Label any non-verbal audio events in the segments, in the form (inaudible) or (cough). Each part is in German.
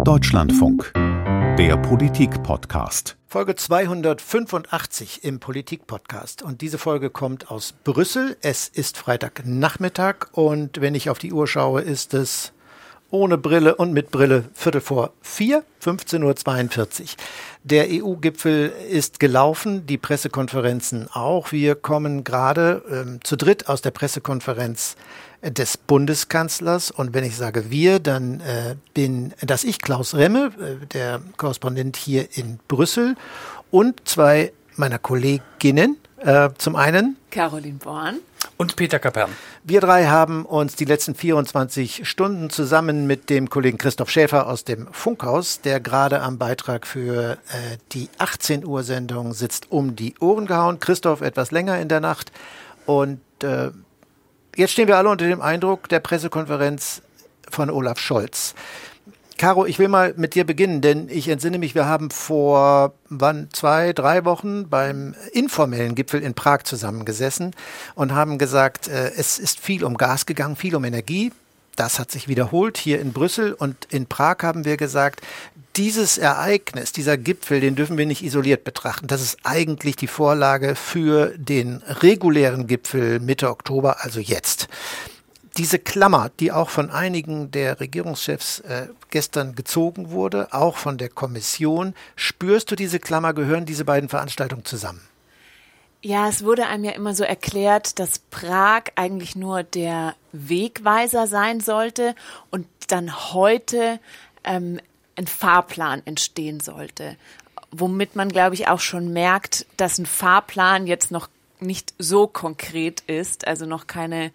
Deutschlandfunk. Der Politik-Podcast. Folge 285 im Politik-Podcast. Und diese Folge kommt aus Brüssel. Es ist Freitagnachmittag und wenn ich auf die Uhr schaue, ist es ohne Brille und mit Brille Viertel vor vier, 15.42 Uhr. Der EU-Gipfel ist gelaufen, die Pressekonferenzen auch. Wir kommen gerade ähm, zu dritt aus der Pressekonferenz des Bundeskanzlers. Und wenn ich sage wir, dann äh, bin das ich, Klaus Remme, äh, der Korrespondent hier in Brüssel und zwei meiner Kolleginnen. Äh, zum einen Caroline Born und Peter Kapern. Wir drei haben uns die letzten 24 Stunden zusammen mit dem Kollegen Christoph Schäfer aus dem Funkhaus, der gerade am Beitrag für äh, die 18 Uhr Sendung sitzt, um die Ohren gehauen. Christoph etwas länger in der Nacht und äh, jetzt stehen wir alle unter dem Eindruck der Pressekonferenz von Olaf Scholz. Caro, ich will mal mit dir beginnen, denn ich entsinne mich, wir haben vor wann zwei, drei Wochen beim informellen Gipfel in Prag zusammengesessen und haben gesagt, äh, es ist viel um Gas gegangen, viel um Energie. Das hat sich wiederholt hier in Brüssel und in Prag haben wir gesagt, dieses Ereignis, dieser Gipfel, den dürfen wir nicht isoliert betrachten. Das ist eigentlich die Vorlage für den regulären Gipfel Mitte Oktober, also jetzt. Diese Klammer, die auch von einigen der Regierungschefs äh, gestern gezogen wurde, auch von der Kommission, spürst du diese Klammer, gehören diese beiden Veranstaltungen zusammen? Ja, es wurde einem ja immer so erklärt, dass Prag eigentlich nur der Wegweiser sein sollte und dann heute ähm, ein Fahrplan entstehen sollte. Womit man, glaube ich, auch schon merkt, dass ein Fahrplan jetzt noch nicht so konkret ist, also noch keine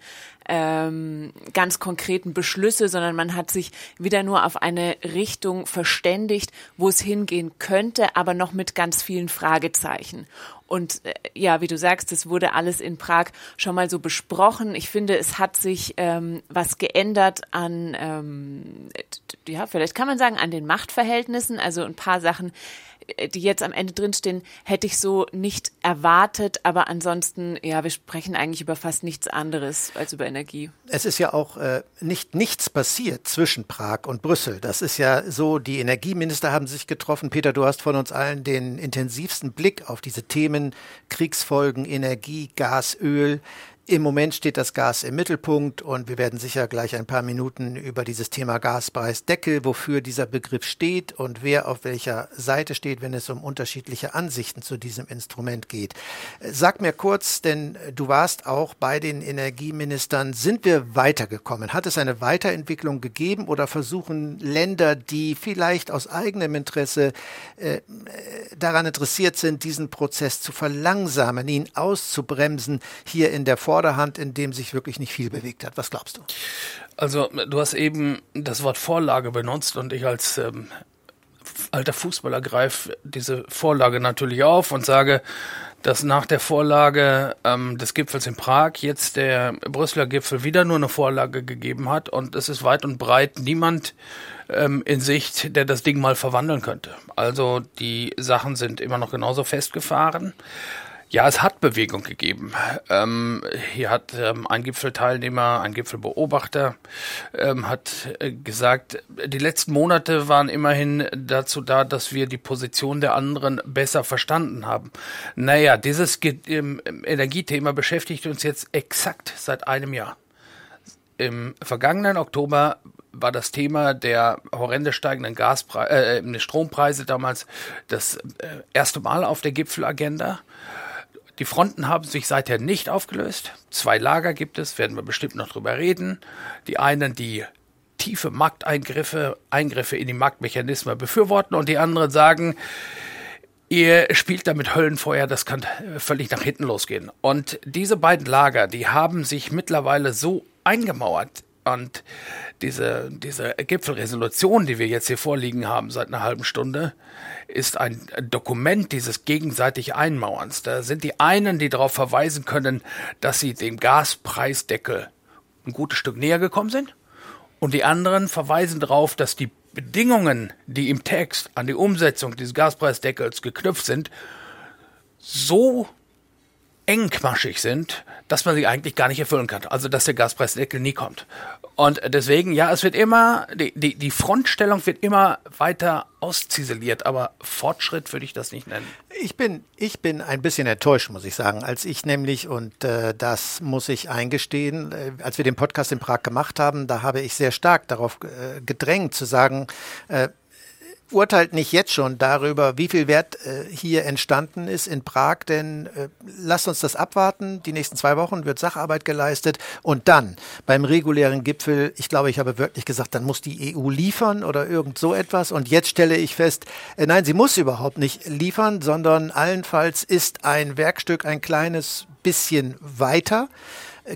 ähm, ganz konkreten Beschlüsse, sondern man hat sich wieder nur auf eine Richtung verständigt, wo es hingehen könnte, aber noch mit ganz vielen Fragezeichen. Und äh, ja, wie du sagst, es wurde alles in Prag schon mal so besprochen. Ich finde, es hat sich ähm, was geändert an, ähm, ja, vielleicht kann man sagen, an den Machtverhältnissen. Also ein paar Sachen die jetzt am Ende drinstehen, hätte ich so nicht erwartet. Aber ansonsten, ja, wir sprechen eigentlich über fast nichts anderes als über Energie. Es ist ja auch äh, nicht nichts passiert zwischen Prag und Brüssel. Das ist ja so, die Energieminister haben sich getroffen. Peter, du hast von uns allen den intensivsten Blick auf diese Themen Kriegsfolgen, Energie, Gas, Öl im Moment steht das Gas im Mittelpunkt und wir werden sicher gleich ein paar Minuten über dieses Thema Gaspreisdeckel, wofür dieser Begriff steht und wer auf welcher Seite steht, wenn es um unterschiedliche Ansichten zu diesem Instrument geht. Sag mir kurz, denn du warst auch bei den Energieministern, sind wir weitergekommen? Hat es eine Weiterentwicklung gegeben oder versuchen Länder, die vielleicht aus eigenem Interesse äh, daran interessiert sind, diesen Prozess zu verlangsamen, ihn auszubremsen, hier in der Form Vorderhand, in dem sich wirklich nicht viel bewegt hat. Was glaubst du? Also du hast eben das Wort Vorlage benutzt und ich als ähm, alter Fußballer greife diese Vorlage natürlich auf und sage, dass nach der Vorlage ähm, des Gipfels in Prag jetzt der Brüsseler Gipfel wieder nur eine Vorlage gegeben hat und es ist weit und breit niemand ähm, in Sicht, der das Ding mal verwandeln könnte. Also die Sachen sind immer noch genauso festgefahren. Ja, es hat Bewegung gegeben. Ähm, hier hat ähm, ein Gipfelteilnehmer, ein Gipfelbeobachter, ähm, hat äh, gesagt, die letzten Monate waren immerhin dazu da, dass wir die Position der anderen besser verstanden haben. Naja, dieses Ge ähm, Energiethema beschäftigt uns jetzt exakt seit einem Jahr. Im vergangenen Oktober war das Thema der horrende steigenden Gaspreise, äh, Strompreise damals das äh, erste Mal auf der Gipfelagenda. Die Fronten haben sich seither nicht aufgelöst. Zwei Lager gibt es, werden wir bestimmt noch drüber reden. Die einen, die tiefe Markteingriffe, Eingriffe in die Marktmechanismen befürworten und die anderen sagen, ihr spielt damit Höllenfeuer, das kann völlig nach hinten losgehen. Und diese beiden Lager, die haben sich mittlerweile so eingemauert und diese, diese Gipfelresolution, die wir jetzt hier vorliegen haben seit einer halben Stunde, ist ein Dokument dieses gegenseitig Einmauerns. Da sind die einen, die darauf verweisen können, dass sie dem Gaspreisdeckel ein gutes Stück näher gekommen sind. Und die anderen verweisen darauf, dass die Bedingungen, die im Text an die Umsetzung dieses Gaspreisdeckels geknüpft sind, so engmaschig sind, dass man sie eigentlich gar nicht erfüllen kann. Also dass der Gaspreisdeckel nie kommt. Und deswegen, ja, es wird immer, die, die, die Frontstellung wird immer weiter ausziseliert, aber Fortschritt würde ich das nicht nennen. Ich bin, ich bin ein bisschen enttäuscht, muss ich sagen, als ich nämlich, und äh, das muss ich eingestehen, äh, als wir den Podcast in Prag gemacht haben, da habe ich sehr stark darauf äh, gedrängt zu sagen, äh, urteilt nicht jetzt schon darüber, wie viel Wert äh, hier entstanden ist in Prag, denn äh, lasst uns das abwarten. Die nächsten zwei Wochen wird Sacharbeit geleistet und dann beim regulären Gipfel, ich glaube, ich habe wirklich gesagt, dann muss die EU liefern oder irgend so etwas. Und jetzt stelle ich fest, äh, nein, sie muss überhaupt nicht liefern, sondern allenfalls ist ein Werkstück ein kleines bisschen weiter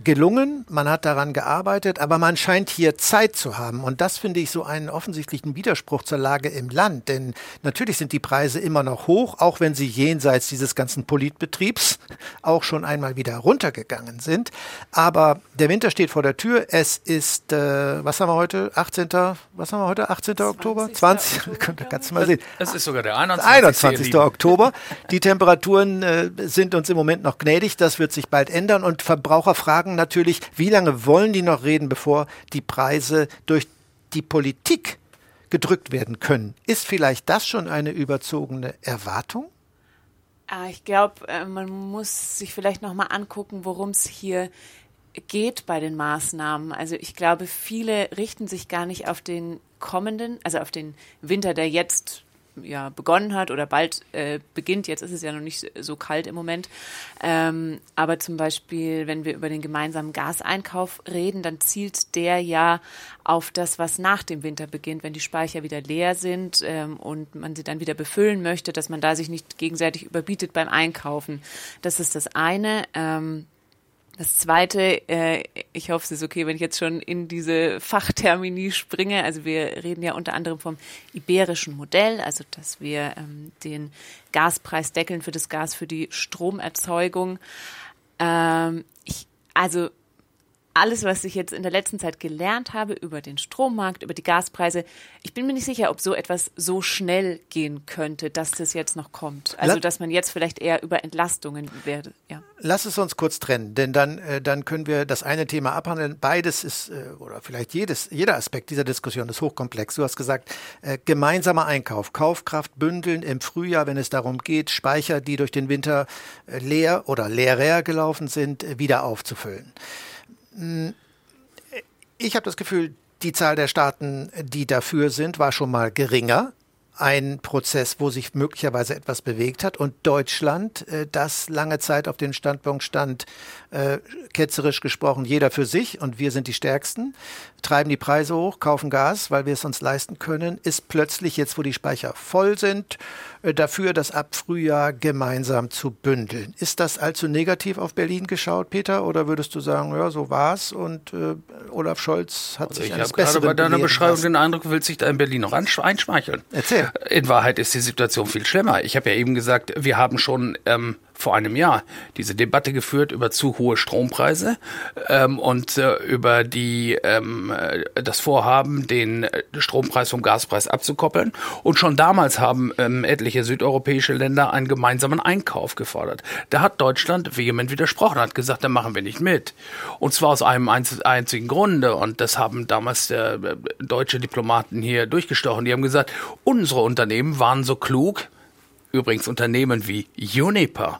gelungen, man hat daran gearbeitet, aber man scheint hier Zeit zu haben. Und das finde ich so einen offensichtlichen Widerspruch zur Lage im Land. Denn natürlich sind die Preise immer noch hoch, auch wenn sie jenseits dieses ganzen Politbetriebs auch schon einmal wieder runtergegangen sind. Aber der Winter steht vor der Tür. Es ist, äh, was haben wir heute? 18. Was haben wir heute? 18. Oktober? 20. Oktober, (laughs) kannst du mal sehen. Es ist sogar der 21. 21. Oktober. Die Temperaturen äh, sind uns im Moment noch gnädig. Das wird sich bald ändern. Und Verbraucher fragen fragen natürlich, wie lange wollen die noch reden, bevor die Preise durch die Politik gedrückt werden können. Ist vielleicht das schon eine überzogene Erwartung? Ah, ich glaube, äh, man muss sich vielleicht noch mal angucken, worum es hier geht bei den Maßnahmen. Also ich glaube, viele richten sich gar nicht auf den kommenden, also auf den Winter, der jetzt ja begonnen hat oder bald äh, beginnt. Jetzt ist es ja noch nicht so kalt im Moment. Ähm, aber zum Beispiel, wenn wir über den gemeinsamen Gaseinkauf reden, dann zielt der ja auf das, was nach dem Winter beginnt, wenn die Speicher wieder leer sind ähm, und man sie dann wieder befüllen möchte, dass man da sich nicht gegenseitig überbietet beim Einkaufen. Das ist das eine. Ähm, das Zweite, äh, ich hoffe, es ist okay, wenn ich jetzt schon in diese Fachtermini springe. Also wir reden ja unter anderem vom iberischen Modell, also dass wir ähm, den Gaspreis deckeln für das Gas für die Stromerzeugung. Ähm, ich, also alles, was ich jetzt in der letzten Zeit gelernt habe über den Strommarkt, über die Gaspreise, ich bin mir nicht sicher, ob so etwas so schnell gehen könnte, dass das jetzt noch kommt. Also, dass man jetzt vielleicht eher über Entlastungen werde. Ja. Lass es uns kurz trennen, denn dann, äh, dann können wir das eine Thema abhandeln. Beides ist, äh, oder vielleicht jedes, jeder Aspekt dieser Diskussion ist hochkomplex. Du hast gesagt, äh, gemeinsamer Einkauf, Kaufkraft bündeln im Frühjahr, wenn es darum geht, Speicher, die durch den Winter leer oder leerer gelaufen sind, wieder aufzufüllen. Hm, ich habe das Gefühl, die Zahl der Staaten, die dafür sind, war schon mal geringer. Ein Prozess, wo sich möglicherweise etwas bewegt hat. Und Deutschland, äh, das lange Zeit auf den Standpunkt stand, äh, ketzerisch gesprochen, jeder für sich und wir sind die Stärksten, treiben die Preise hoch, kaufen Gas, weil wir es uns leisten können, ist plötzlich jetzt, wo die Speicher voll sind, äh, dafür, das ab Frühjahr gemeinsam zu bündeln. Ist das allzu negativ auf Berlin geschaut, Peter, oder würdest du sagen, ja, so war's und äh, Olaf Scholz hat also sich ich eines Besseren gerade bei deiner Beschreibung lassen. den Eindruck, will sich da in Berlin noch einschmeicheln. Erzähl. In Wahrheit ist die Situation viel schlimmer. Ich habe ja eben gesagt, wir haben schon ähm, vor einem Jahr diese Debatte geführt über zu hohe Strompreise ähm, und äh, über die ähm, äh, das Vorhaben, den äh, Strompreis vom Gaspreis abzukoppeln. Und schon damals haben ähm, etliche südeuropäische Länder einen gemeinsamen Einkauf gefordert. Da hat Deutschland vehement widersprochen, hat gesagt, da machen wir nicht mit. Und zwar aus einem einzigen Grunde. Und das haben damals äh, deutsche Diplomaten hier durchgestochen. Die haben gesagt, unsere Unternehmen waren so klug, übrigens Unternehmen wie Uniper,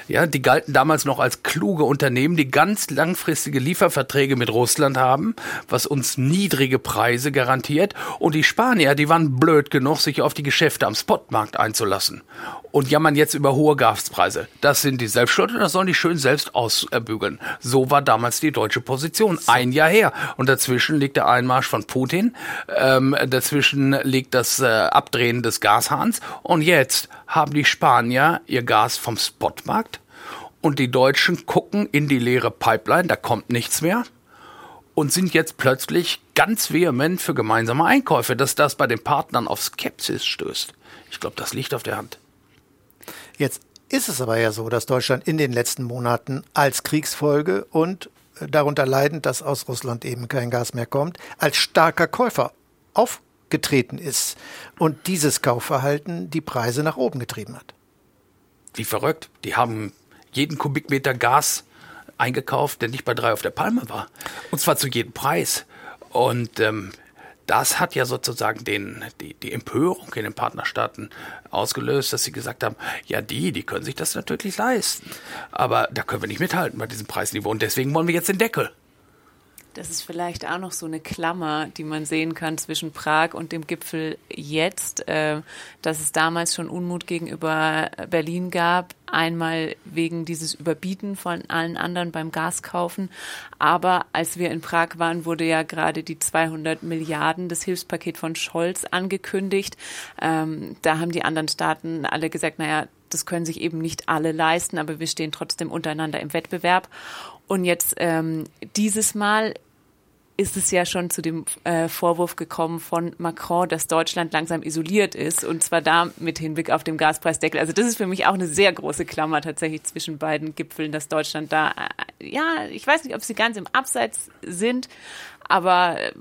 ja, die galten damals noch als kluge Unternehmen, die ganz langfristige Lieferverträge mit Russland haben, was uns niedrige Preise garantiert. Und die Spanier, die waren blöd genug, sich auf die Geschäfte am Spotmarkt einzulassen. Und jammern jetzt über hohe Gaspreise. Das sind die Selbstschuld und das sollen die schön selbst ausbügeln. So war damals die deutsche Position. Ein Jahr her. Und dazwischen liegt der Einmarsch von Putin. Ähm, dazwischen liegt das äh, Abdrehen des Gashahns. Und jetzt haben die Spanier ihr Gas vom Spotmarkt und die Deutschen gucken in die leere Pipeline, da kommt nichts mehr und sind jetzt plötzlich ganz vehement für gemeinsame Einkäufe, dass das bei den Partnern auf Skepsis stößt. Ich glaube, das liegt auf der Hand. Jetzt ist es aber ja so, dass Deutschland in den letzten Monaten als Kriegsfolge und äh, darunter leidend, dass aus Russland eben kein Gas mehr kommt, als starker Käufer aufgetreten ist und dieses Kaufverhalten die Preise nach oben getrieben hat. Wie verrückt. Die haben jeden Kubikmeter Gas eingekauft, der nicht bei drei auf der Palme war. Und zwar zu jedem Preis. Und ähm, das hat ja sozusagen den, die, die Empörung in den Partnerstaaten ausgelöst, dass sie gesagt haben, ja, die, die können sich das natürlich leisten. Aber da können wir nicht mithalten bei diesem Preisniveau. Und deswegen wollen wir jetzt den Deckel. Das ist vielleicht auch noch so eine Klammer, die man sehen kann zwischen Prag und dem Gipfel jetzt, äh, dass es damals schon Unmut gegenüber Berlin gab. Einmal wegen dieses Überbieten von allen anderen beim Gaskaufen. Aber als wir in Prag waren, wurde ja gerade die 200 Milliarden, das Hilfspaket von Scholz angekündigt. Ähm, da haben die anderen Staaten alle gesagt, naja, das können sich eben nicht alle leisten, aber wir stehen trotzdem untereinander im Wettbewerb. Und jetzt ähm, dieses Mal ist es ja schon zu dem äh, Vorwurf gekommen von Macron, dass Deutschland langsam isoliert ist und zwar da mit Hinblick auf den Gaspreisdeckel. Also das ist für mich auch eine sehr große Klammer tatsächlich zwischen beiden Gipfeln, dass Deutschland da, äh, ja, ich weiß nicht, ob sie ganz im Abseits sind, aber äh,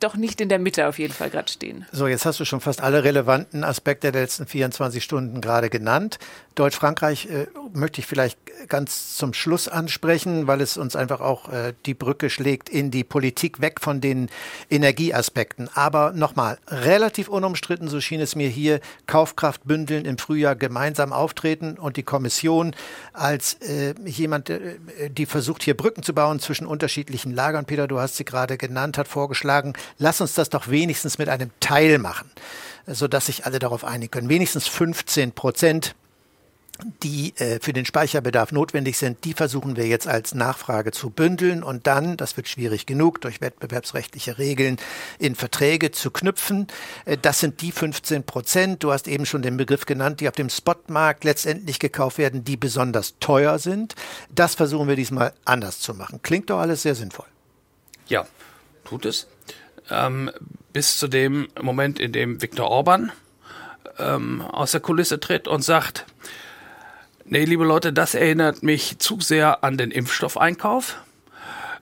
doch nicht in der Mitte auf jeden Fall gerade stehen. So, jetzt hast du schon fast alle relevanten Aspekte der letzten 24 Stunden gerade genannt. Deutsch-Frankreich äh, möchte ich vielleicht ganz zum Schluss ansprechen, weil es uns einfach auch äh, die Brücke schlägt in die Politik weg von den Energieaspekten. Aber nochmal, relativ unumstritten, so schien es mir hier, Kaufkraft bündeln im Frühjahr gemeinsam auftreten und die Kommission als äh, jemand, äh, die versucht hier Brücken zu bauen zwischen unterschiedlichen Lagern. Peter, du hast sie gerade genannt, hat vorgeschlagen, lass uns das doch wenigstens mit einem Teil machen, sodass sich alle darauf einigen können. Wenigstens 15 Prozent die äh, für den Speicherbedarf notwendig sind, die versuchen wir jetzt als Nachfrage zu bündeln und dann, das wird schwierig genug, durch wettbewerbsrechtliche Regeln in Verträge zu knüpfen. Äh, das sind die 15 Prozent, du hast eben schon den Begriff genannt, die auf dem Spotmarkt letztendlich gekauft werden, die besonders teuer sind. Das versuchen wir diesmal anders zu machen. Klingt doch alles sehr sinnvoll. Ja, tut es. Ähm, bis zu dem Moment, in dem Viktor Orban ähm, aus der Kulisse tritt und sagt, nee, liebe Leute, das erinnert mich zu sehr an den Impfstoffeinkauf.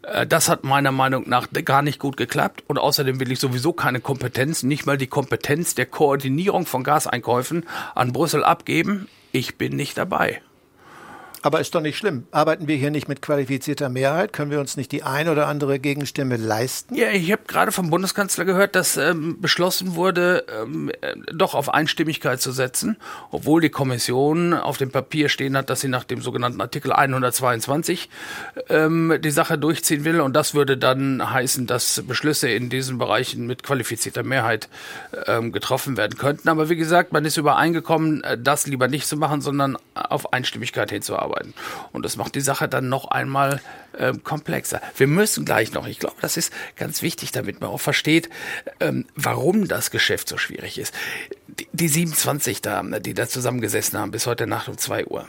Äh, das hat meiner Meinung nach gar nicht gut geklappt und außerdem will ich sowieso keine Kompetenz, nicht mal die Kompetenz der Koordinierung von Gaseinkäufen an Brüssel abgeben. Ich bin nicht dabei. Aber ist doch nicht schlimm. Arbeiten wir hier nicht mit qualifizierter Mehrheit? Können wir uns nicht die ein oder andere Gegenstimme leisten? Ja, ich habe gerade vom Bundeskanzler gehört, dass ähm, beschlossen wurde, ähm, äh, doch auf Einstimmigkeit zu setzen, obwohl die Kommission auf dem Papier stehen hat, dass sie nach dem sogenannten Artikel 122 ähm, die Sache durchziehen will. Und das würde dann heißen, dass Beschlüsse in diesen Bereichen mit qualifizierter Mehrheit ähm, getroffen werden könnten. Aber wie gesagt, man ist übereingekommen, äh, das lieber nicht zu machen, sondern auf Einstimmigkeit hinzuarbeiten arbeiten. Und das macht die Sache dann noch einmal äh, komplexer. Wir müssen gleich noch, ich glaube, das ist ganz wichtig, damit man auch versteht, ähm, warum das Geschäft so schwierig ist. Die, die 27 da, die da zusammengesessen haben bis heute Nacht um 2 Uhr,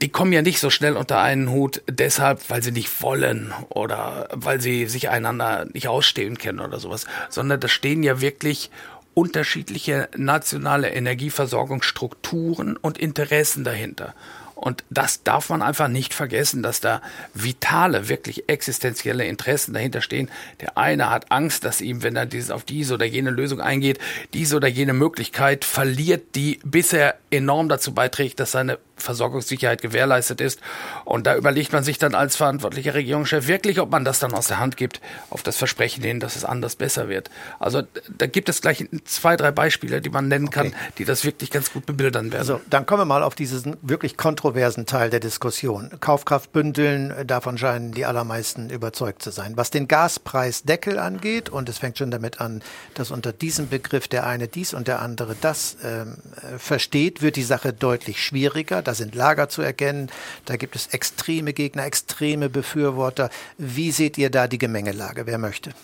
die kommen ja nicht so schnell unter einen Hut, deshalb, weil sie nicht wollen oder weil sie sich einander nicht ausstehen kennen oder sowas, sondern da stehen ja wirklich unterschiedliche nationale Energieversorgungsstrukturen und Interessen dahinter. Und das darf man einfach nicht vergessen, dass da vitale, wirklich existenzielle Interessen dahinter stehen. Der eine hat Angst, dass ihm, wenn er dieses, auf diese oder jene Lösung eingeht, diese oder jene Möglichkeit verliert, die bisher enorm dazu beiträgt, dass seine Versorgungssicherheit gewährleistet ist. Und da überlegt man sich dann als verantwortlicher Regierungschef wirklich, ob man das dann aus der Hand gibt, auf das Versprechen hin, dass es anders besser wird. Also da gibt es gleich zwei, drei Beispiele, die man nennen kann, okay. die das wirklich ganz gut bebildern werden. Also dann kommen wir mal auf diesen wirklich kontroversen Teil der Diskussion. Kaufkraft bündeln, davon scheinen die allermeisten überzeugt zu sein. Was den Gaspreisdeckel angeht, und es fängt schon damit an, dass unter diesem Begriff der eine dies und der andere das ähm, versteht, wird die Sache deutlich schwieriger da sind Lager zu erkennen, da gibt es extreme Gegner, extreme Befürworter. Wie seht ihr da die Gemengelage? Wer möchte?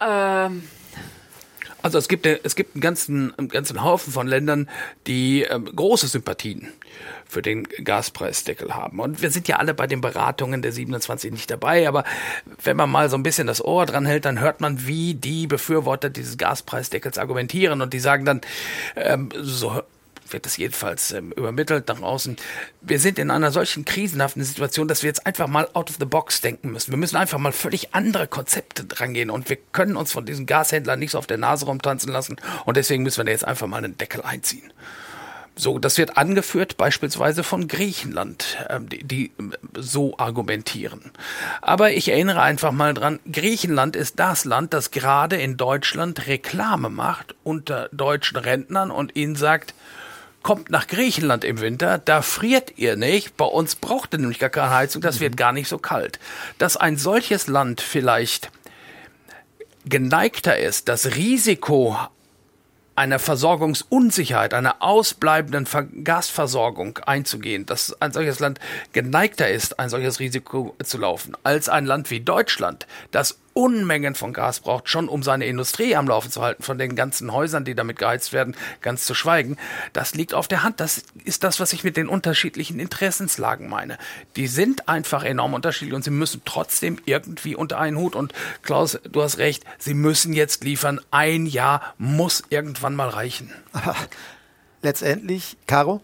Ähm. Also es gibt, es gibt einen ganzen, einen ganzen Haufen von Ländern, die ähm, große Sympathien für den Gaspreisdeckel haben. Und wir sind ja alle bei den Beratungen der 27 nicht dabei, aber wenn man mal so ein bisschen das Ohr dran hält, dann hört man, wie die Befürworter dieses Gaspreisdeckels argumentieren und die sagen dann, ähm, so wird das jedenfalls ähm, übermittelt nach außen. Wir sind in einer solchen krisenhaften Situation, dass wir jetzt einfach mal out of the box denken müssen. Wir müssen einfach mal völlig andere Konzepte drangehen und wir können uns von diesen Gashändlern nicht so auf der Nase rumtanzen lassen und deswegen müssen wir da jetzt einfach mal einen Deckel einziehen. So, das wird angeführt beispielsweise von Griechenland, ähm, die, die so argumentieren. Aber ich erinnere einfach mal dran, Griechenland ist das Land, das gerade in Deutschland Reklame macht unter deutschen Rentnern und ihnen sagt, kommt nach Griechenland im Winter, da friert ihr nicht. Bei uns braucht ihr nämlich gar keine Heizung, das wird gar nicht so kalt. Dass ein solches Land vielleicht geneigter ist, das Risiko einer Versorgungsunsicherheit, einer ausbleibenden Gasversorgung einzugehen, dass ein solches Land geneigter ist, ein solches Risiko zu laufen, als ein Land wie Deutschland, das Unmengen von Gas braucht, schon um seine Industrie am Laufen zu halten, von den ganzen Häusern, die damit geheizt werden, ganz zu schweigen. Das liegt auf der Hand. Das ist das, was ich mit den unterschiedlichen Interessenslagen meine. Die sind einfach enorm unterschiedlich und sie müssen trotzdem irgendwie unter einen Hut. Und Klaus, du hast recht, sie müssen jetzt liefern. Ein Jahr muss irgendwann mal reichen. (laughs) Letztendlich, Caro?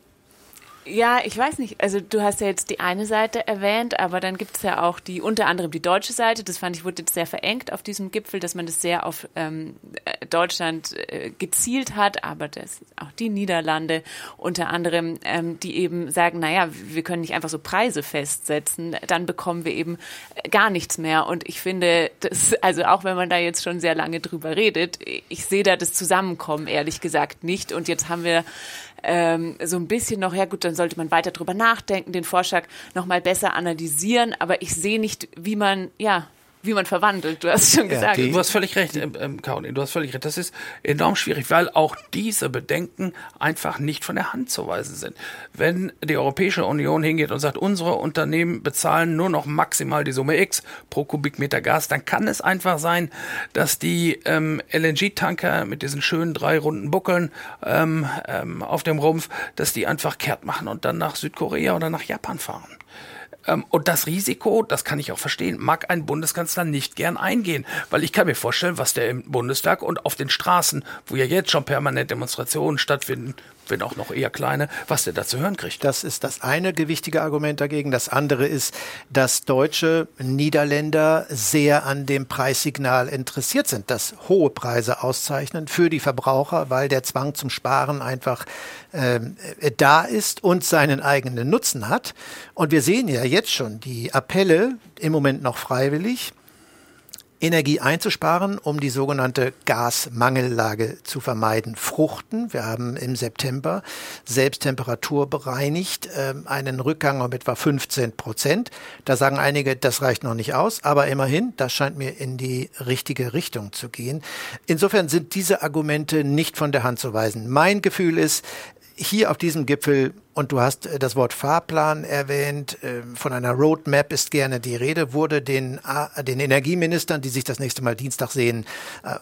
Ja, ich weiß nicht. Also du hast ja jetzt die eine Seite erwähnt, aber dann gibt es ja auch die unter anderem die deutsche Seite. Das fand ich wurde jetzt sehr verengt auf diesem Gipfel, dass man das sehr auf ähm, äh, Deutschland äh, gezielt hat, aber das auch die Niederlande unter anderem, ähm, die eben sagen, naja, wir können nicht einfach so Preise festsetzen, dann bekommen wir eben äh, gar nichts mehr. Und ich finde, das, also auch wenn man da jetzt schon sehr lange drüber redet, ich sehe da das Zusammenkommen ehrlich gesagt nicht. Und jetzt haben wir ähm, so ein bisschen noch, ja gut, dann sollte man weiter drüber nachdenken, den Vorschlag nochmal besser analysieren, aber ich sehe nicht, wie man, ja, wie man verwandelt. Du hast schon gesagt. du hast völlig recht, ähm, ähm, Karin, du hast völlig recht. Das ist enorm schwierig, weil auch diese Bedenken einfach nicht von der Hand zu weisen sind. Wenn die Europäische Union hingeht und sagt, unsere Unternehmen bezahlen nur noch maximal die Summe X pro Kubikmeter Gas, dann kann es einfach sein, dass die ähm, LNG-Tanker mit diesen schönen drei runden Buckeln ähm, ähm, auf dem Rumpf, dass die einfach kehrt machen und dann nach Südkorea oder nach Japan fahren. Ähm, und das Risiko, das kann ich auch verstehen, mag ein Bundeskanzler nicht gern eingehen, weil ich kann mir vorstellen, was der im Bundestag und auf den Straßen, wo ja jetzt schon permanent Demonstrationen stattfinden, wenn auch noch eher kleine, was der da zu hören kriegt. Das ist das eine gewichtige Argument dagegen. Das andere ist, dass deutsche Niederländer sehr an dem Preissignal interessiert sind, dass hohe Preise auszeichnen für die Verbraucher, weil der Zwang zum Sparen einfach äh, da ist und seinen eigenen Nutzen hat. Und wir sehen ja jetzt schon die Appelle, im Moment noch freiwillig, Energie einzusparen, um die sogenannte Gasmangellage zu vermeiden. Fruchten, wir haben im September selbst temperaturbereinigt äh, einen Rückgang um etwa 15 Prozent. Da sagen einige, das reicht noch nicht aus, aber immerhin, das scheint mir in die richtige Richtung zu gehen. Insofern sind diese Argumente nicht von der Hand zu weisen. Mein Gefühl ist, hier auf diesem Gipfel und du hast äh, das Wort Fahrplan erwähnt. Ähm, von einer Roadmap ist gerne die Rede. Wurde den, den Energieministern, die sich das nächste Mal Dienstag sehen, äh,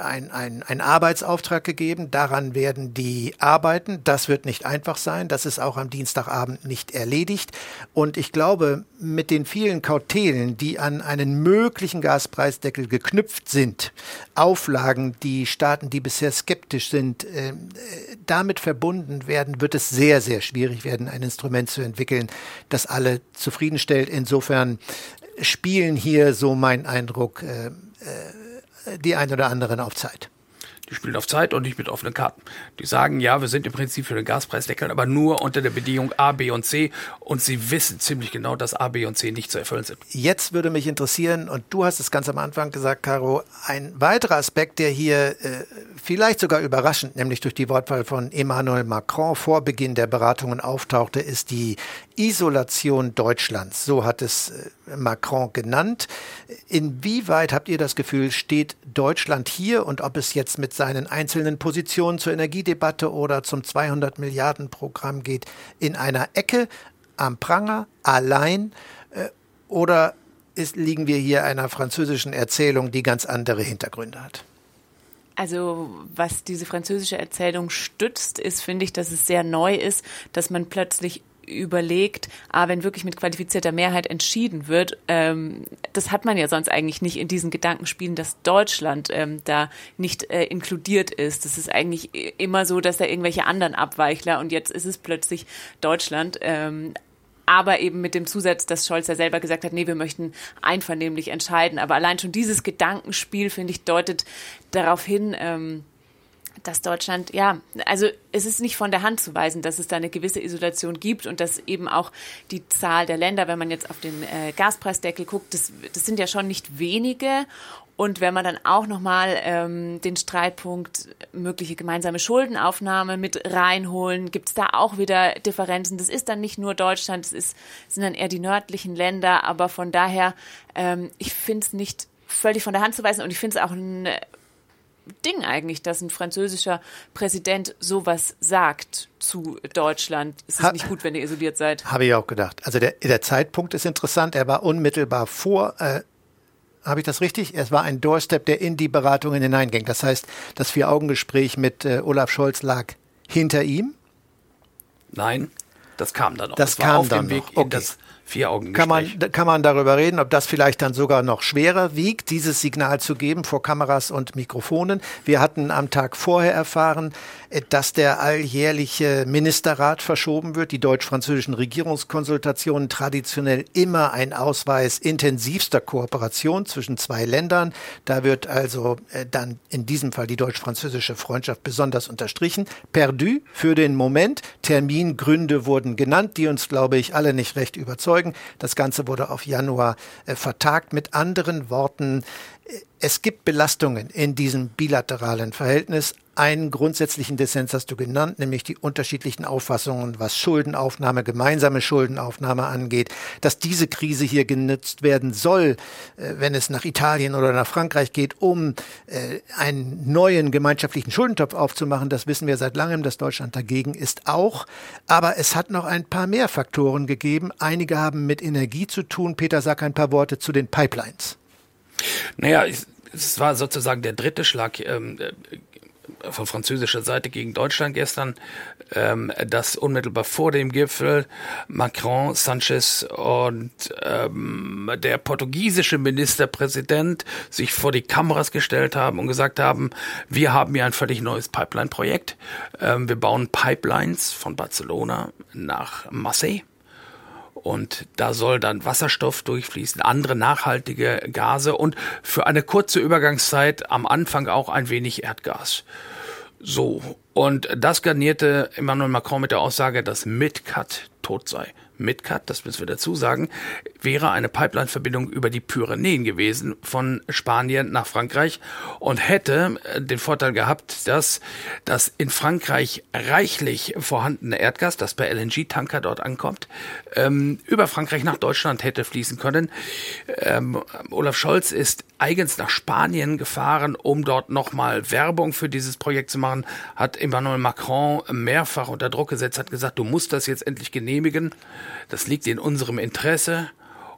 ein, ein, ein Arbeitsauftrag gegeben. Daran werden die arbeiten. Das wird nicht einfach sein. Das ist auch am Dienstagabend nicht erledigt. Und ich glaube, mit den vielen Kautelen, die an einen möglichen Gaspreisdeckel geknüpft sind, Auflagen, die Staaten, die bisher skeptisch sind, ähm, äh, damit verbunden werden, wird es sehr, sehr schwierig werden, ein Instrument zu entwickeln, das alle zufriedenstellt. Insofern spielen hier, so mein Eindruck, äh, äh, die ein oder anderen auf Zeit. Die spielen auf Zeit und nicht mit offenen Karten. Die sagen, ja, wir sind im Prinzip für den Gaspreisdeckel, aber nur unter der Bedingung A, B und C. Und sie wissen ziemlich genau, dass A, B und C nicht zu erfüllen sind. Jetzt würde mich interessieren, und du hast es ganz am Anfang gesagt, Caro, ein weiterer Aspekt, der hier äh, vielleicht sogar überraschend, nämlich durch die Wortwahl von Emmanuel Macron vor Beginn der Beratungen auftauchte, ist die Isolation Deutschlands. So hat es äh, Macron genannt. Inwieweit habt ihr das Gefühl, steht Deutschland hier und ob es jetzt mit seinen einzelnen Positionen zur Energiedebatte oder zum 200 Milliarden Programm geht, in einer Ecke am Pranger allein äh, oder ist, liegen wir hier einer französischen Erzählung, die ganz andere Hintergründe hat? Also was diese französische Erzählung stützt, ist, finde ich, dass es sehr neu ist, dass man plötzlich überlegt, ah, wenn wirklich mit qualifizierter Mehrheit entschieden wird, ähm, das hat man ja sonst eigentlich nicht in diesen Gedankenspielen, dass Deutschland ähm, da nicht äh, inkludiert ist. Das ist eigentlich immer so, dass da irgendwelche anderen Abweichler und jetzt ist es plötzlich Deutschland. Ähm, aber eben mit dem Zusatz, dass Scholz ja selber gesagt hat, nee, wir möchten einvernehmlich entscheiden. Aber allein schon dieses Gedankenspiel, finde ich, deutet darauf hin, ähm, dass Deutschland, ja, also es ist nicht von der Hand zu weisen, dass es da eine gewisse Isolation gibt und dass eben auch die Zahl der Länder, wenn man jetzt auf den äh, Gaspreisdeckel guckt, das, das sind ja schon nicht wenige. Und wenn man dann auch nochmal ähm, den Streitpunkt mögliche gemeinsame Schuldenaufnahme mit reinholen, gibt es da auch wieder Differenzen. Das ist dann nicht nur Deutschland, das ist, sind dann eher die nördlichen Länder. Aber von daher, ähm, ich finde es nicht völlig von der Hand zu weisen und ich finde es auch ein Ding eigentlich, dass ein französischer Präsident sowas sagt zu Deutschland. Es ist ha nicht gut, wenn ihr isoliert seid. Habe ich auch gedacht. Also der, der Zeitpunkt ist interessant. Er war unmittelbar vor äh, habe ich das richtig? Es war ein Doorstep, der in die Beratungen hineinging. Das heißt, das Vier-Augen-Gespräch mit äh, Olaf Scholz lag hinter ihm? Nein, das kam dann noch. Das, das kam dann noch. Okay. das Vier Augen kann man, kann man darüber reden, ob das vielleicht dann sogar noch schwerer wiegt, dieses Signal zu geben vor Kameras und Mikrofonen. Wir hatten am Tag vorher erfahren, äh, dass der alljährliche Ministerrat verschoben wird. Die deutsch-französischen Regierungskonsultationen traditionell immer ein Ausweis intensivster Kooperation zwischen zwei Ländern. Da wird also äh, dann in diesem Fall die deutsch-französische Freundschaft besonders unterstrichen. Perdu für den Moment. Termingründe wurden genannt, die uns, glaube ich, alle nicht recht überzeugen. Das Ganze wurde auf Januar äh, vertagt. Mit anderen Worten, es gibt Belastungen in diesem bilateralen Verhältnis. Einen grundsätzlichen Dissens hast du genannt, nämlich die unterschiedlichen Auffassungen, was Schuldenaufnahme, gemeinsame Schuldenaufnahme angeht. Dass diese Krise hier genutzt werden soll, äh, wenn es nach Italien oder nach Frankreich geht, um äh, einen neuen gemeinschaftlichen Schuldentopf aufzumachen, das wissen wir seit langem, dass Deutschland dagegen ist auch. Aber es hat noch ein paar mehr Faktoren gegeben. Einige haben mit Energie zu tun. Peter, sag ein paar Worte zu den Pipelines. Naja, es war sozusagen der dritte Schlag ähm, äh, von französischer Seite gegen Deutschland gestern, ähm, dass unmittelbar vor dem Gipfel Macron, Sanchez und ähm, der portugiesische Ministerpräsident sich vor die Kameras gestellt haben und gesagt haben, wir haben hier ein völlig neues Pipeline-Projekt. Ähm, wir bauen Pipelines von Barcelona nach Marseille und da soll dann Wasserstoff durchfließen, andere nachhaltige Gase und für eine kurze Übergangszeit am Anfang auch ein wenig Erdgas. So, und das garnierte Emmanuel Macron mit der Aussage, dass MidCat tot sei. MidCat, das müssen wir dazu sagen, wäre eine Pipeline-Verbindung über die Pyrenäen gewesen von Spanien nach Frankreich und hätte äh, den Vorteil gehabt, dass das in Frankreich reichlich vorhandene Erdgas, das per LNG-Tanker dort ankommt, ähm, über Frankreich nach Deutschland hätte fließen können. Ähm, Olaf Scholz ist eigens nach Spanien gefahren, um dort nochmal Werbung für dieses Projekt zu machen, hat Emmanuel Macron mehrfach unter Druck gesetzt, hat gesagt, du musst das jetzt endlich genehmigen das liegt in unserem Interesse.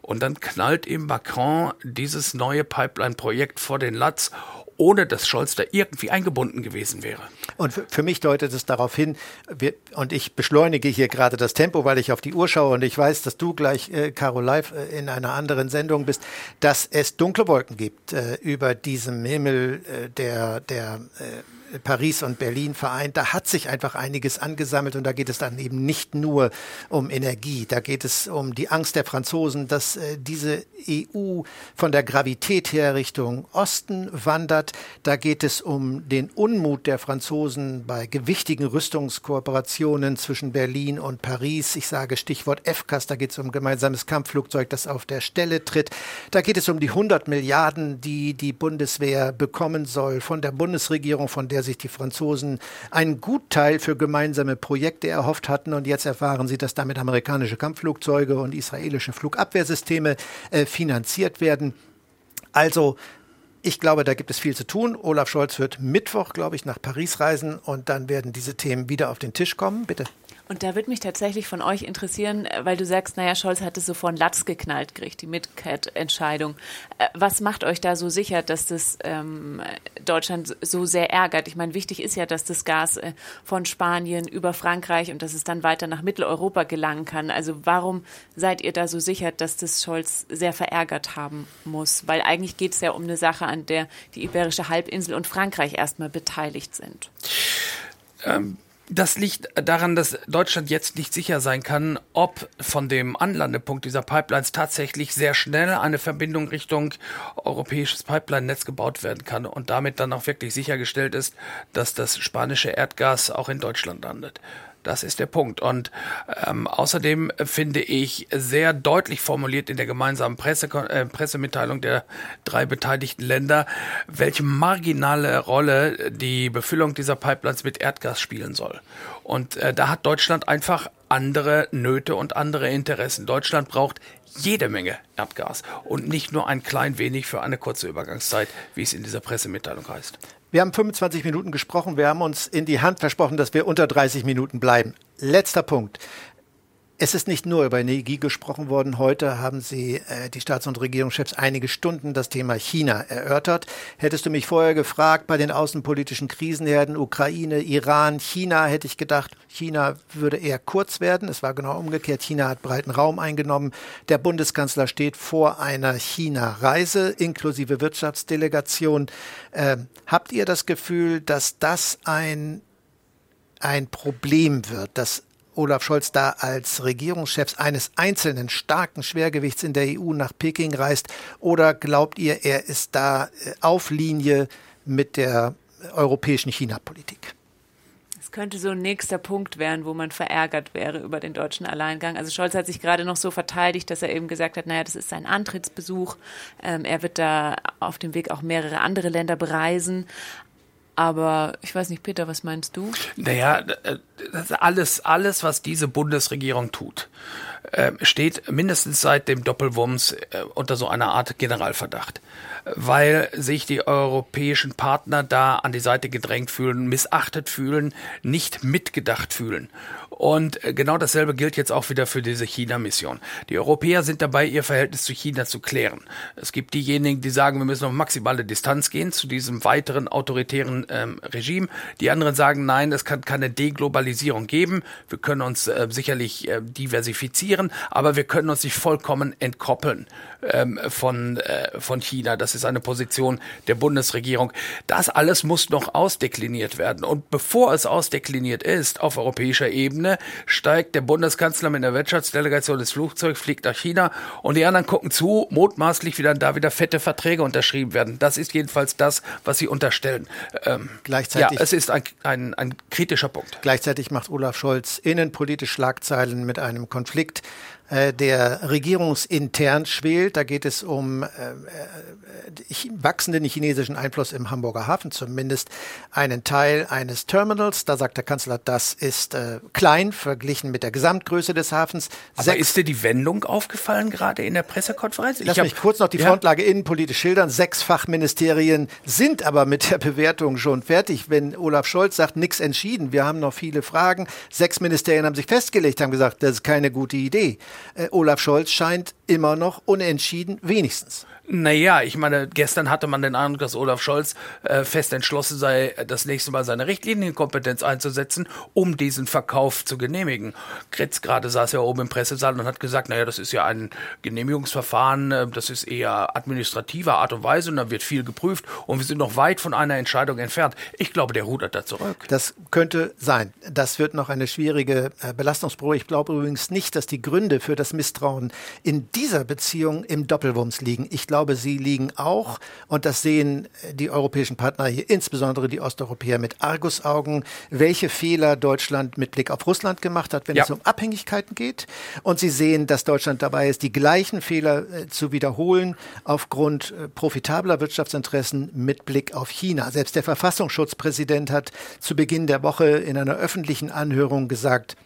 Und dann knallt ihm Macron dieses neue Pipeline-Projekt vor den Latz, ohne dass Scholz da irgendwie eingebunden gewesen wäre. Und für, mich deutet es darauf hin, wir, und ich beschleunige hier gerade das Tempo, weil ich auf die Uhr schaue und ich weiß, dass du gleich, äh, Caro, live äh, in einer anderen Sendung bist, dass es dunkle Wolken gibt äh, über diesem Himmel äh, der, der äh, Paris und Berlin vereint, da hat sich einfach einiges angesammelt und da geht es dann eben nicht nur um Energie, da geht es um die Angst der Franzosen, dass äh, diese EU von der Gravität her Richtung Osten wandert, da geht es um den Unmut der Franzosen bei gewichtigen Rüstungskooperationen zwischen Berlin und Paris. Ich sage Stichwort FCAS, da geht es um gemeinsames Kampfflugzeug, das auf der Stelle tritt. Da geht es um die 100 Milliarden, die die Bundeswehr bekommen soll von der Bundesregierung, von der sich die Franzosen einen Gutteil für gemeinsame Projekte erhofft hatten. Und jetzt erfahren sie, dass damit amerikanische Kampfflugzeuge und israelische Flugabwehrsysteme äh, finanziert werden. Also ich glaube, da gibt es viel zu tun. Olaf Scholz wird Mittwoch, glaube ich, nach Paris reisen und dann werden diese Themen wieder auf den Tisch kommen. Bitte. Und da würde mich tatsächlich von euch interessieren, weil du sagst, naja, Scholz hat es so von Latz geknallt gekriegt, die Midcat-Entscheidung. Äh, was macht euch da so sicher, dass das ähm, Deutschland so sehr ärgert? Ich meine, wichtig ist ja, dass das Gas äh, von Spanien über Frankreich und dass es dann weiter nach Mitteleuropa gelangen kann. Also warum seid ihr da so sicher, dass das Scholz sehr verärgert haben muss? Weil eigentlich geht es ja um eine Sache, an der die Iberische Halbinsel und Frankreich erstmal beteiligt sind. Ähm Das liegt daran, dass Deutschland jetzt nicht sicher sein kann, ob von dem Anlandepunkt dieser Pipelines tatsächlich sehr schnell eine Verbindung Richtung europäisches Pipeline-Netz gebaut werden kann und damit dann auch wirklich sichergestellt ist, dass das spanische Erdgas auch in Deutschland landet. Das ist der Punkt. Und ähm, außerdem finde ich sehr deutlich formuliert in der gemeinsamen Presse, äh, Pressemitteilung der drei beteiligten Länder, welche marginale Rolle die Befüllung dieser Pipelines mit Erdgas spielen soll. Und äh, da hat Deutschland einfach andere Nöte und andere Interessen. Deutschland braucht jede Menge Erdgas und nicht nur ein klein wenig für eine kurze Übergangszeit, wie es in dieser Pressemitteilung heißt. Wir haben 25 Minuten gesprochen. Wir haben uns in die Hand versprochen, dass wir unter 30 Minuten bleiben. Letzter Punkt. Es ist nicht nur über Energie gesprochen worden. Heute haben Sie, äh, die Staats- und Regierungschefs, einige Stunden das Thema China erörtert. Hättest du mich vorher gefragt, bei den außenpolitischen Krisenherden Ukraine, Iran, China, hätte ich gedacht, China würde eher kurz werden. Es war genau umgekehrt. China hat breiten Raum eingenommen. Der Bundeskanzler steht vor einer China-Reise inklusive Wirtschaftsdelegation. Äh, habt ihr das Gefühl, dass das ein ein Problem wird, dass Olaf Scholz da als Regierungschef eines einzelnen starken Schwergewichts in der EU nach Peking reist? Oder glaubt ihr, er ist da äh, auf Linie mit der europäischen China-Politik? Es könnte so ein nächster Punkt werden, wo man verärgert wäre über den deutschen Alleingang. Also Scholz hat sich gerade noch so verteidigt, dass er eben gesagt hat, naja, das ist sein Antrittsbesuch. Ähm, er wird da auf dem Weg auch mehrere andere Länder bereisen. Aber ich weiß nicht, Peter, was meinst du? Naja, äh, alles, alles, was diese Bundesregierung tut, äh, steht mindestens seit dem Doppelwumms äh, unter so einer Art Generalverdacht, weil sich die europäischen Partner da an die Seite gedrängt fühlen, missachtet fühlen, nicht mitgedacht fühlen. Und äh, genau dasselbe gilt jetzt auch wieder für diese China-Mission. Die Europäer sind dabei, ihr Verhältnis zu China zu klären. Es gibt diejenigen, die sagen, wir müssen auf maximale Distanz gehen zu diesem weiteren autoritären ähm, Regime. Die anderen sagen, nein, es kann keine Deglobalisierung geben. Wir können uns äh, sicherlich äh, diversifizieren, aber wir können uns nicht vollkommen entkoppeln ähm, von, äh, von China. Das ist eine Position der Bundesregierung. Das alles muss noch ausdekliniert werden. Und bevor es ausdekliniert ist auf europäischer Ebene, steigt der Bundeskanzler mit einer Wirtschaftsdelegation des Flugzeugs, fliegt nach China und die anderen gucken zu, mutmaßlich wie dann da wieder fette Verträge unterschrieben werden. Das ist jedenfalls das, was sie unterstellen. Ähm, Gleichzeitig, ja, es ist ein, ein, ein kritischer Punkt. Gleichzeitig macht Olaf Scholz innenpolitisch Schlagzeilen mit einem Konflikt äh, der regierungsintern schwelt. Da geht es um äh, äh, wachsenden chinesischen Einfluss im Hamburger Hafen, zumindest einen Teil eines Terminals. Da sagt der Kanzler, das ist äh, klein verglichen mit der Gesamtgröße des Hafens. Aber Sechs ist dir die Wendung aufgefallen gerade in der Pressekonferenz? Lass mich kurz noch die ja? Frontlage innenpolitisch schildern. Sechs Fachministerien sind aber mit der Bewertung schon fertig. Wenn Olaf Scholz sagt, nichts entschieden, wir haben noch viele Fragen. Sechs Ministerien haben sich festgelegt, haben gesagt, das ist keine gute Idee Olaf Scholz scheint immer noch unentschieden, wenigstens. Naja, ich meine, gestern hatte man den Eindruck, dass Olaf Scholz äh, fest entschlossen sei, das nächste Mal seine Richtlinienkompetenz einzusetzen, um diesen Verkauf zu genehmigen. Kretz gerade saß ja oben im Pressesaal und hat gesagt, naja, das ist ja ein Genehmigungsverfahren, äh, das ist eher administrativer Art und Weise und da wird viel geprüft und wir sind noch weit von einer Entscheidung entfernt. Ich glaube, der rudert da zurück. Das könnte sein. Das wird noch eine schwierige äh, Belastungsprobe. Ich glaube übrigens nicht, dass die Gründe für das Misstrauen in dieser Beziehung im Doppelwumms liegen. Ich glaube, sie liegen auch, und das sehen die europäischen Partner hier, insbesondere die Osteuropäer mit Argusaugen, welche Fehler Deutschland mit Blick auf Russland gemacht hat, wenn ja. es um Abhängigkeiten geht. Und sie sehen, dass Deutschland dabei ist, die gleichen Fehler äh, zu wiederholen aufgrund äh, profitabler Wirtschaftsinteressen mit Blick auf China. Selbst der Verfassungsschutzpräsident hat zu Beginn der Woche in einer öffentlichen Anhörung gesagt,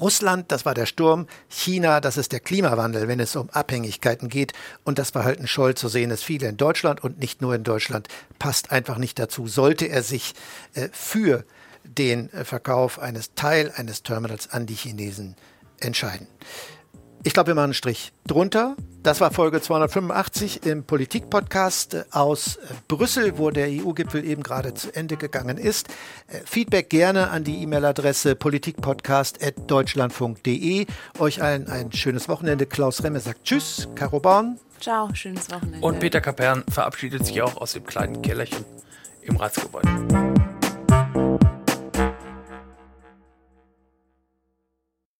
Russland, das war der Sturm, China, das ist der Klimawandel, wenn es um Abhängigkeiten geht. Und das Verhalten Scholl, so sehen es viele in Deutschland und nicht nur in Deutschland, passt einfach nicht dazu. Sollte er sich äh, für den äh, Verkauf eines Teil eines Terminals an die Chinesen entscheiden. Ich glaube, wir machen einen Strich drunter. Das war Folge 285 im Politik-Podcast aus Brüssel, wo der EU-Gipfel eben gerade zu Ende gegangen ist. Äh, Feedback gerne an die E-Mail-Adresse politikpodcast.deutschlandfunk.de. Euch allen ein schönes Wochenende. Klaus Remme sagt Tschüss. Caro Born. Ciao, schönes Wochenende. Und Peter Kapern verabschiedet sich auch aus dem kleinen Kellerchen im Ratsgebäude.